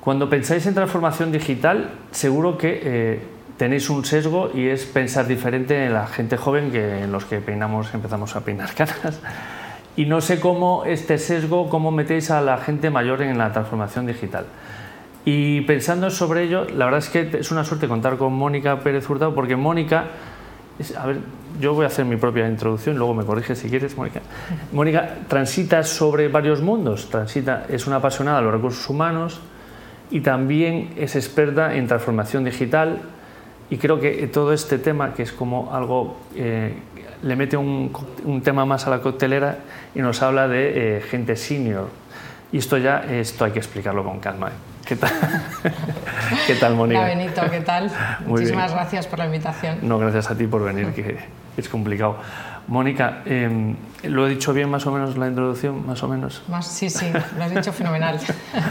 Cuando pensáis en transformación digital, seguro que eh, tenéis un sesgo y es pensar diferente en la gente joven que en los que peinamos, empezamos a peinar caras. Y no sé cómo este sesgo, cómo metéis a la gente mayor en la transformación digital. Y pensando sobre ello, la verdad es que es una suerte contar con Mónica Pérez Hurtado, porque Mónica, a ver, yo voy a hacer mi propia introducción, luego me corriges si quieres, Mónica. Mónica transita sobre varios mundos, transita, es una apasionada de los recursos humanos y también es experta en transformación digital, y creo que todo este tema, que es como algo, eh, le mete un, un, tema más a la coctelera y nos habla de eh, gente senior. Y esto ya, esto hay que explicarlo con calma. ¿eh? ¿Qué tal? ¿Qué tal, Mónica? Hola, Benito, ¿qué tal? Muchísimas gracias por la invitación. No, gracias a ti por venir, que es complicado. Mónica, eh, ¿lo he dicho bien más o menos la introducción? Más o menos. Más, sí, sí, lo has dicho fenomenal.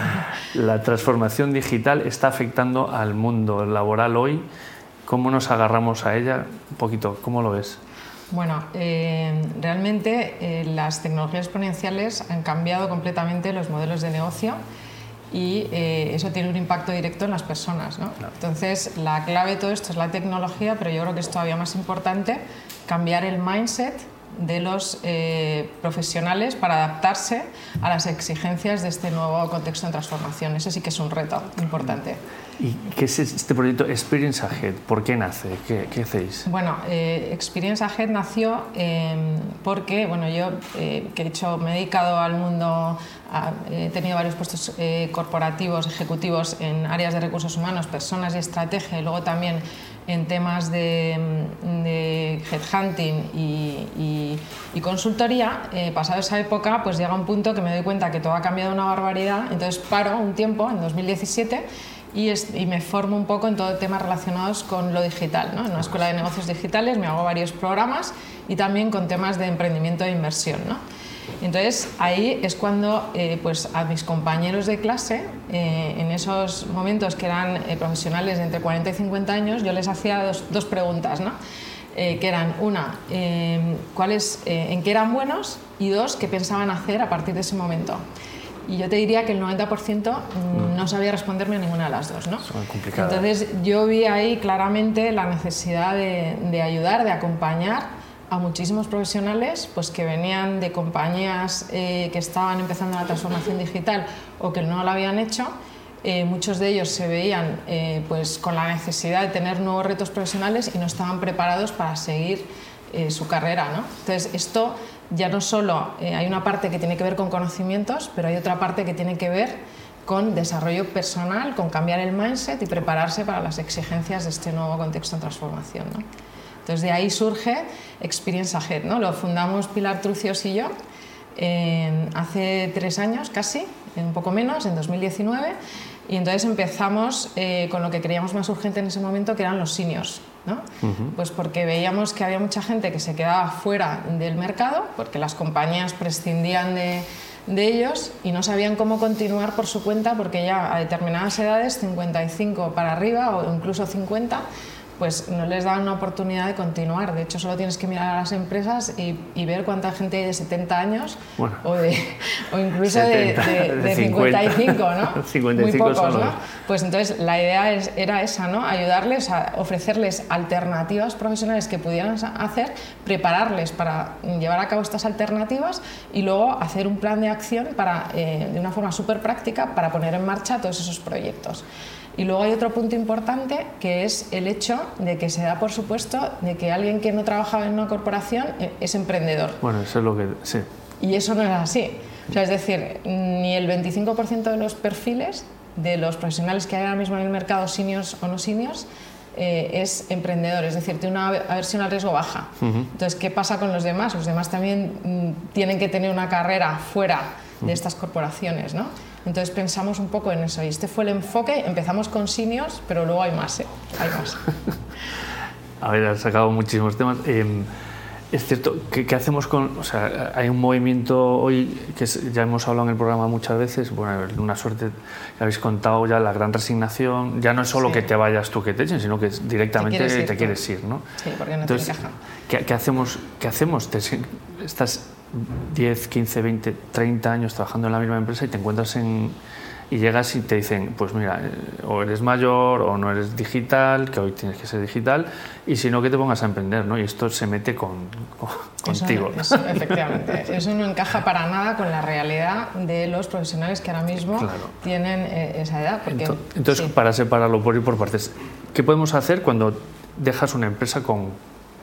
la transformación digital está afectando al mundo laboral hoy ¿Cómo nos agarramos a ella? Un poquito, ¿cómo lo ves? Bueno, eh, realmente eh, las tecnologías exponenciales han cambiado completamente los modelos de negocio y eh, eso tiene un impacto directo en las personas. ¿no? Entonces, la clave de todo esto es la tecnología, pero yo creo que es todavía más importante cambiar el mindset de los profesionales para adaptarse a las exigencias de este nuevo contexto de transformación. Ese sí que es un reto importante. ¿Y qué es este proyecto Experience Ahead? ¿Por qué nace? ¿Qué, qué hacéis? Bueno, eh, Experience Ahead nació eh, porque, bueno, yo eh, que he dicho, me he dedicado al mundo, he tenido varios puestos eh, corporativos, ejecutivos en áreas de recursos humanos, personas y estrategia, y luego también en temas de, headhunting y, consultoría, pasado esa época, pues llega un punto que me doy cuenta que todo ha cambiado una barbaridad, entonces paro un tiempo, en 2017, y, me formo un poco en todo temas relacionados con lo digital. ¿no? En una escuela de negocios digitales me hago varios programas y también con temas de emprendimiento e inversión. ¿no? Entonces ahí es cuando eh, pues a mis compañeros de clase, eh, en esos momentos que eran eh, profesionales de entre 40 y 50 años, yo les hacía dos, dos preguntas, ¿no? que eran una, ¿cuáles, en qué eran buenos y dos, qué pensaban hacer a partir de ese momento. Y yo te diría que el 90% mm, no sabía responderme a ninguna de las dos. ¿no? Entonces yo vi ahí claramente la necesidad de, de, ayudar, de acompañar a muchísimos profesionales pues, que venían de compañías eh, que estaban empezando la transformación digital o que no la habían hecho. Eh, muchos de ellos se veían eh, pues, con la necesidad de tener nuevos retos profesionales y no estaban preparados para seguir su carrera. ¿no? Entonces esto ya no solo hay una parte que tiene que ver con conocimientos, pero hay otra parte que tiene que ver con desarrollo personal, con cambiar el mindset y prepararse para las exigencias de este nuevo contexto de transformación. ¿no? Entonces de ahí surge Experience Ahead, ¿no? lo fundamos Pilar Trucios y yo hace tres años casi, un poco menos, en 2019, y entonces empezamos eh, con lo que creíamos más urgente en ese momento, que eran los seniors. ¿no? Pues porque veíamos que había mucha gente que se quedaba fuera del mercado, porque las compañías prescindían de, de ellos y no sabían cómo continuar por su cuenta, porque ya a determinadas edades, 55 para arriba o incluso 50, pues no les dan una oportunidad de continuar. De hecho, solo tienes que mirar a las empresas y, y ver cuánta gente hay de 70 años o, de, o, incluso de, de, 55, ¿no? 55 Muy pocos, ¿no? Pues entonces la idea es, era esa, ¿no? Ayudarles a ofrecerles alternativas profesionales que pudieran hacer, prepararles para llevar a cabo estas alternativas y luego hacer un plan de acción para, eh, de una forma súper práctica para poner en marcha todos esos proyectos. Y luego hay otro punto importante que es el hecho de que se da por supuesto de que alguien que no trabajaba en una corporación eh, es emprendedor. Bueno, eso es lo que sí. Y eso no es así. O sea, es decir, ni el 25% de los perfiles de los profesionales que hay ahora mismo en el mercado, seniors o no seniors, eh, es emprendedor, es decir, tiene una aversión al riesgo baja. Entonces, ¿qué pasa con los demás? Los demás también mm, tienen que tener una carrera fuera de estas corporaciones, ¿no? Entonces pensamos un poco en eso y este fue el enfoque. Empezamos con seniors, pero luego hay más, ¿eh? Hay más. A ver, has sacado muchísimos temas. Eh, es cierto, ¿qué, ¿qué, hacemos con...? O sea, hay un movimiento hoy que es, ya hemos hablado en el programa muchas veces, bueno, una suerte que habéis contado ya, la gran resignación, ya no es solo sí. que te vayas tú que te echen, sino que directamente te quieres ir, te quieres ir ¿no? Sí, porque no Entonces, te encaja. ¿qué, ¿qué, hacemos? ¿Qué hacemos? Te, estás 10, 15, 20, 30 años trabajando en la misma empresa y te encuentras en, y llegas y te dicen, pues mira, eh, o eres mayor o no eres digital, que hoy tienes que ser digital, y si no, que te pongas a emprender, ¿no? Y esto se mete con, contigo. efectivamente, eso no encaja para nada con la realidad de los profesionales que ahora mismo tienen eh, esa edad. Porque, entonces, para separarlo por ir por partes, ¿qué podemos hacer cuando dejas una empresa con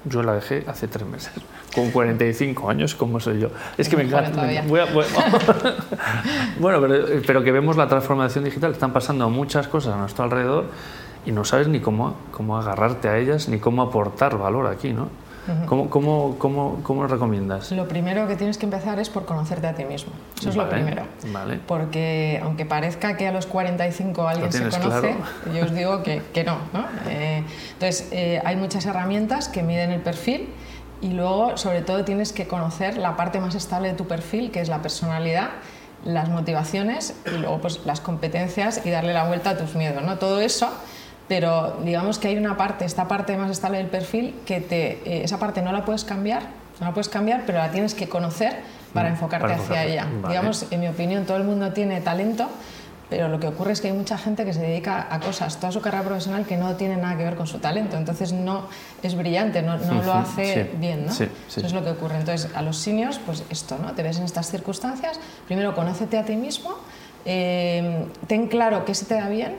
yo la dejé hace tres meses, con 45 años, como soy yo. Es que me encanta. bueno, pero, que vemos la transformación digital, están pasando muchas cosas a nuestro alrededor y no sabes ni cómo, cómo agarrarte a ellas ni cómo aportar valor aquí, ¿no? ¿Cómo, cómo, cómo, cómo, lo recomiendas? Lo primero que tienes que empezar es por conocerte a ti mismo. Eso es lo primero. Vale. Porque aunque parezca que a los 45 alguien se conoce, yo os digo que, que no. ¿no? Eh, entonces, eh, hay muchas herramientas que miden el perfil y luego, sobre todo, tienes que conocer la parte más estable de tu perfil, que es la personalidad las motivaciones y luego pues las competencias y darle la vuelta a tus miedos, ¿no? Todo eso pero digamos que hay una parte, esta parte más estable del perfil, que te, eh, esa parte no la puedes cambiar, no la puedes cambiar, pero la tienes que conocer para mm, enfocarte hacia ella. Digamos, en mi opinión, todo el mundo tiene talento, pero lo que ocurre es que hay mucha gente que se dedica a cosas toda su carrera profesional que no tiene nada que ver con su talento, entonces no es brillante, no, no lo hace bien, ¿no? Eso es lo que ocurre. Entonces, a los seniors, pues esto, ¿no? Te ves en estas circunstancias, primero conócete a ti mismo, eh, ten claro qué se te da bien,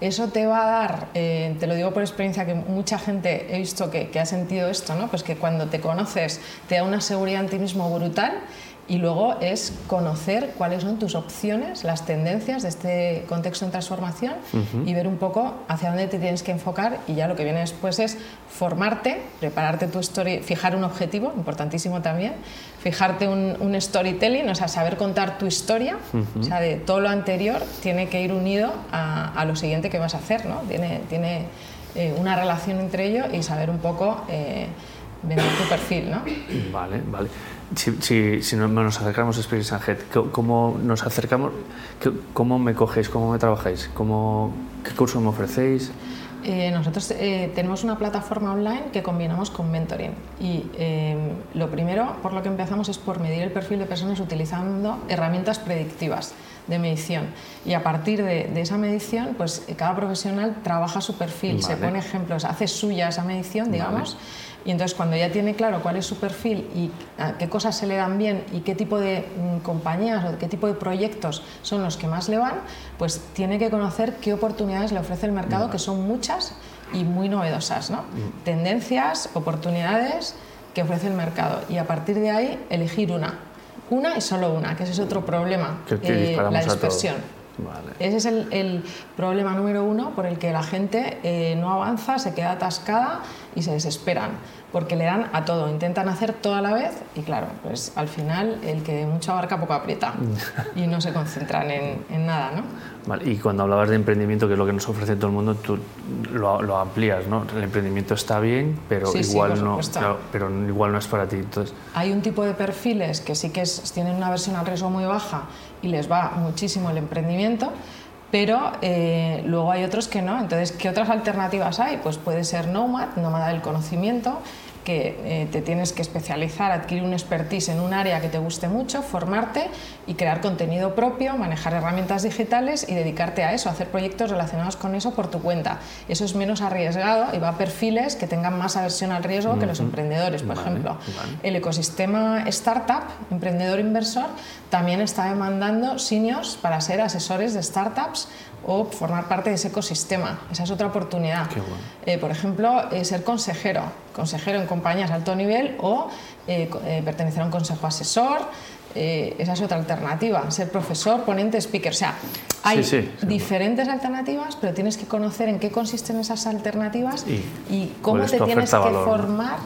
eso te va a dar, eh, te lo digo por experiencia, que mucha gente he visto que, que, ha sentido esto, ¿no? pues que cuando te conoces te da una seguridad en ti mismo brutal y luego es conocer cuáles son tus opciones, las tendencias de este contexto en transformación y ver un poco hacia dónde te tienes que enfocar. Y ya lo que viene después es formarte, prepararte tu story, fijar un objetivo, importantísimo también, fijarte un, storytelling, o sea, saber contar tu historia, o sea, de todo lo anterior tiene que ir unido a, lo siguiente que vas a hacer, ¿no? Tiene, tiene eh, una relación entre ello y saber un poco eh, vender tu perfil, ¿no? Vale, vale. Si, si, nos acercamos a Experience and ¿cómo nos acercamos? ¿Cómo me cogéis? ¿Cómo me trabajáis? ¿Cómo, ¿Qué curso me ofrecéis? Eh, nosotros eh, tenemos una plataforma online que combinamos con mentoring y eh, lo primero por lo que empezamos es por medir el perfil de personas utilizando herramientas predictivas de medición y a partir de, esa medición pues cada profesional trabaja su perfil, se pone ejemplos, hace suya esa medición digamos y entonces cuando ya tiene claro cuál es su perfil y qué cosas se le dan bien y qué tipo de mm, compañías o qué tipo de proyectos son los que más le van, pues tiene que conocer qué oportunidades le ofrece el mercado, que son muchas y muy novedosas. ¿no? Mm. Tendencias, oportunidades que ofrece el mercado y a partir de ahí elegir una. Una y solo una, que ese es otro problema, eh, la dispersión. Ese es el, problema número uno por el que la gente eh, no avanza, se queda atascada y se desesperan porque le dan a todo, intentan hacer todo a la vez y claro, pues al final el que mucho abarca poco aprieta y no se concentran en, nada, ¿no? Vale, y cuando hablabas de emprendimiento, que es lo que nos ofrece todo el mundo, tú lo, amplías, ¿no? El emprendimiento está bien, pero, igual no, pero igual no es para ti. Entonces... Hay un tipo de perfiles que sí que tienen una versión al riesgo muy baja y les va muchísimo el emprendimiento, pero eh, luego hay otros que no. Entonces, ¿qué otras alternativas hay? Pues puede ser Nomad, nómada del conocimiento, que eh, te tienes que especializar, adquirir un expertise en un área que te guste mucho, formarte y crear contenido propio, manejar herramientas digitales y dedicarte a eso, hacer proyectos relacionados con eso por tu cuenta. Eso es menos arriesgado y va a perfiles que tengan más aversión al riesgo que los emprendedores, por ejemplo. El ecosistema startup, emprendedor inversor, también está demandando seniors para ser asesores de startups o formar parte de ese ecosistema. Esa es otra oportunidad. Eh, por ejemplo, eh, ser consejero, consejero en compañías de alto nivel o eh, pertenecer a un consejo asesor. esa es otra alternativa, ser profesor, ponente, speaker. O sea, hay diferentes alternativas, pero tienes que conocer en qué consisten esas alternativas y, cómo te tienes que formar.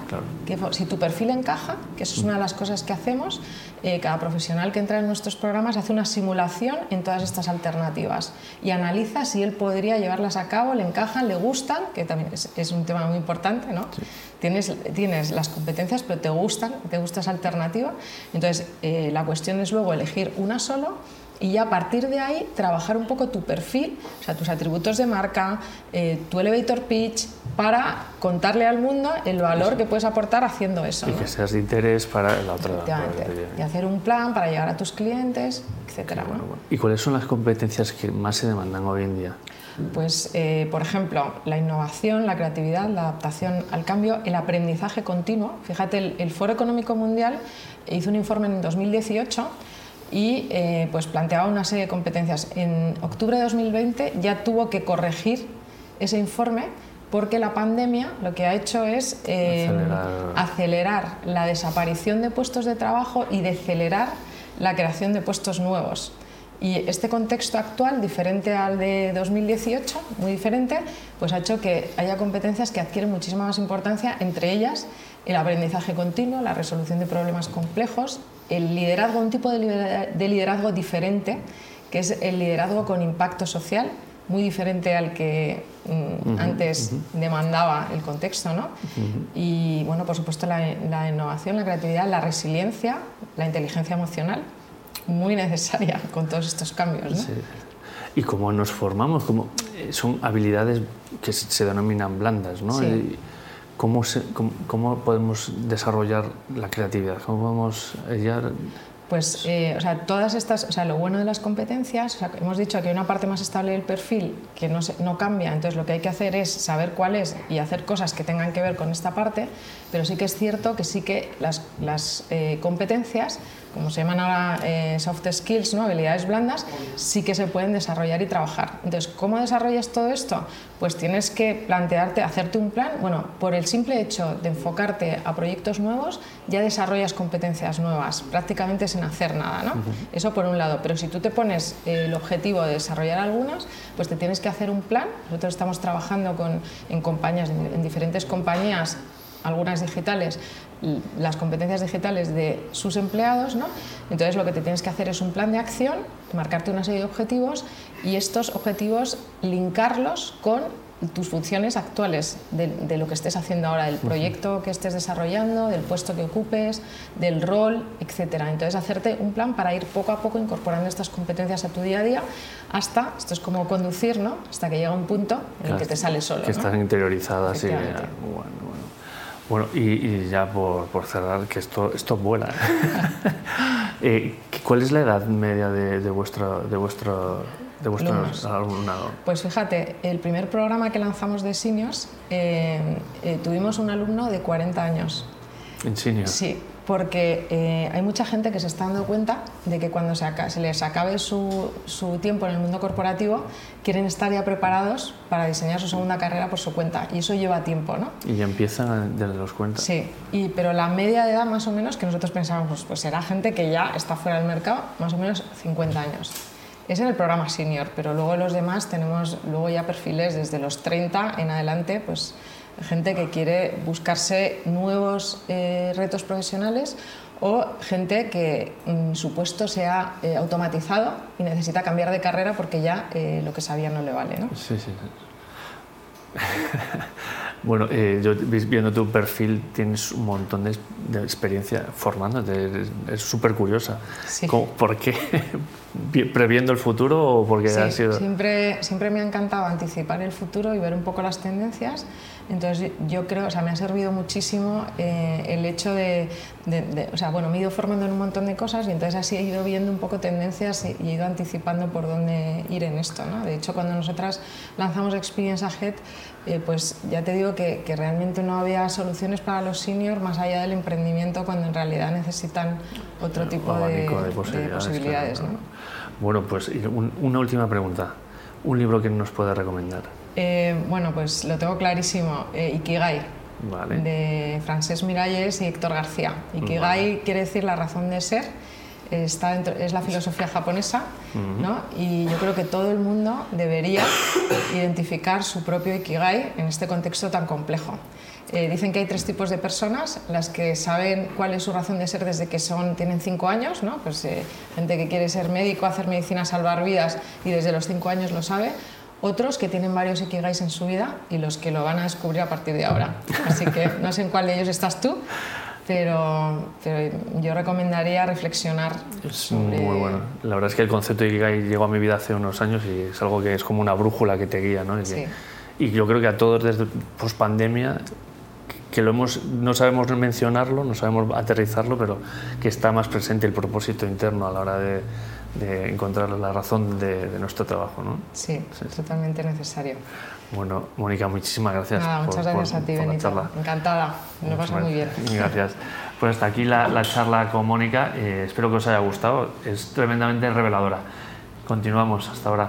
Que, si tu perfil encaja, que eso es una de las cosas que hacemos, eh, cada profesional que entra en nuestros programas hace una simulación en todas estas alternativas y analiza si él podría llevarlas a cabo, le encajan, le gustan, que también es, un tema muy importante, ¿no? Tienes, tienes las competencias, pero te gustan, te gusta esa alternativa. Entonces, eh, la cuestión es luego elegir una solo y ya a partir de ahí trabajar un poco tu perfil, o sea, tus atributos de marca, eh, tu elevator pitch, para contarle al mundo el valor que puedes aportar haciendo eso. Y que seas de interés para la otra. y hacer un plan para llegar a tus clientes, etc. ¿Y cuáles son las competencias que más se demandan hoy en día? Pues, eh, por ejemplo, la innovación, la creatividad, la adaptación al cambio, el aprendizaje continuo. Fíjate, el, Foro Económico Mundial hizo un informe en 2018 y eh, pues planteaba una serie de competencias. En octubre de 2020 ya tuvo que corregir ese informe porque la pandemia lo que ha hecho es eh, acelerar. la desaparición de puestos de trabajo y decelerar la creación de puestos nuevos. Y este contexto actual, diferente al de 2018, muy diferente, pues ha hecho que haya competencias que adquieren muchísima más importancia, entre ellas el aprendizaje continuo, la resolución de problemas complejos, el liderazgo, un tipo de liderazgo diferente, que es el liderazgo con impacto social, muy diferente al que mm, antes demandaba el contexto, ¿no? Y bueno, por supuesto la, la, innovación, la creatividad, la resiliencia, la inteligencia emocional, muy necesaria con todos estos cambios. ¿no? Y cómo nos formamos, como eh, son habilidades que se denominan blandas, ¿no? ¿Cómo, cómo, podemos desarrollar la creatividad? ¿Cómo podemos hallar pues, eh, o sea, todas estas, o sea, lo bueno de las competencias, hemos dicho que hay una parte más estable del perfil que no, no cambia, entonces lo que hay que hacer es saber cuál es y hacer cosas que tengan que ver con esta parte, pero sí que es cierto que sí que las, las eh, competencias, como se llaman ahora eh, soft skills, ¿no? habilidades blandas, sí que se pueden desarrollar y trabajar. Entonces, ¿cómo desarrollas todo esto? Pues tienes que plantearte, hacerte un plan, bueno, por el simple hecho de enfocarte a proyectos nuevos, ya desarrollas competencias nuevas, prácticamente sin hacer nada, ¿no? Eso por un lado, pero si tú te pones eh, el objetivo de desarrollar algunas, pues te tienes que hacer un plan. Nosotros estamos trabajando con, en compañías, en diferentes compañías, algunas digitales, las competencias digitales de sus empleados, ¿no? Entonces lo que te tienes que hacer es un plan de acción, marcarte una serie de objetivos y estos objetivos linkarlos con tus funciones actuales de, lo que estés haciendo ahora, del proyecto que estés desarrollando, del puesto que ocupes, del rol, etc. Entonces, hacerte un plan para ir poco a poco incorporando estas competencias a tu día a día hasta, esto es como conducir, ¿no? Hasta que llega un punto en el que te sale solo. Que están interiorizadas y bueno, bueno. y, ya por, por, cerrar, que esto, esto vuela. eh, ¿Cuál es la edad media de, de, vuestra, de vuestro de vuestro alumnado? Pues fíjate, el primer programa que lanzamos de seniors eh, eh, tuvimos un alumno de 40 años. ¿En seniors? Sí, porque eh, hay mucha gente que se está dando cuenta de que cuando se, se les acabe su, su, tiempo en el mundo corporativo, quieren estar ya preparados para diseñar su segunda carrera por su cuenta. Y eso lleva tiempo, ¿no? Y ya empiezan desde los cuentas. Sí, y, pero la media de edad más o menos que nosotros pensábamos, pues, pues será gente que ya está fuera del mercado, más o menos 50 años es en el programa senior, pero luego los demás tenemos luego ya perfiles desde los 30 en adelante, pues gente que quiere buscarse nuevos eh, retos profesionales o gente que mm, su puesto se ha eh, automatizado y necesita cambiar de carrera porque ya eh, lo que sabía no le vale. ¿no? Sí, sí. Bueno, eh, yo viendo tu perfil tienes un montón de, experiencia formándote, es súper curiosa. ¿Por qué? ¿Previendo el futuro o porque sí, ha sido...? Siempre, siempre me ha encantado anticipar el futuro y ver un poco las tendencias entonces yo creo, o sea, me ha servido muchísimo eh, el hecho de, o sea, bueno, me he ido formando en un montón de cosas y entonces así he ido viendo un poco tendencias y he ido anticipando por dónde ir en esto, ¿no? De hecho, cuando nosotras lanzamos Experience Ahead, eh, pues ya te digo que, que, realmente no había soluciones para los seniors más allá del emprendimiento cuando en realidad necesitan otro tipo de, posibilidades. ¿no? Bueno, pues una última pregunta. ¿Un libro que nos pueda recomendar? Eh, bueno, pues lo tengo clarísimo. Eh, Ikigai, de Francés Miralles y Héctor García. Ikigai quiere decir la razón de ser. Está es la filosofía japonesa ¿no? y yo creo que todo el mundo debería identificar su propio Ikigai en este contexto tan complejo. Eh, dicen que hay tres tipos de personas, las que saben cuál es su razón de ser desde que son, tienen cinco años, ¿no? pues, gente que quiere ser médico, hacer medicina, salvar vidas y desde los cinco años lo sabe, otros que tienen varios ikigais en su vida y los que lo van a descubrir a partir de ahora. Así que no sé en cuál de ellos estás tú, pero, pero yo recomendaría reflexionar. Es muy bueno. La verdad es que el concepto de Ikigai llegó a mi vida hace unos años y es algo que es como una brújula que te guía, ¿no? Y, Sí. y yo creo que a todos desde pospandemia que lo hemos, no sabemos mencionarlo, no sabemos aterrizarlo, pero que está más presente el propósito interno a la hora de, de encontrar la razón de, de nuestro trabajo. ¿no? Sí, totalmente necesario. Bueno, Mónica, muchísimas gracias. Nada, por- muchas gracias por- a ti, por charla. Encantada, me lo paso muy bien. Gracias. Pues hasta aquí la, la charla con Mónica. Eh, espero que os haya gustado. Es tremendamente reveladora. Continuamos. Hasta ahora.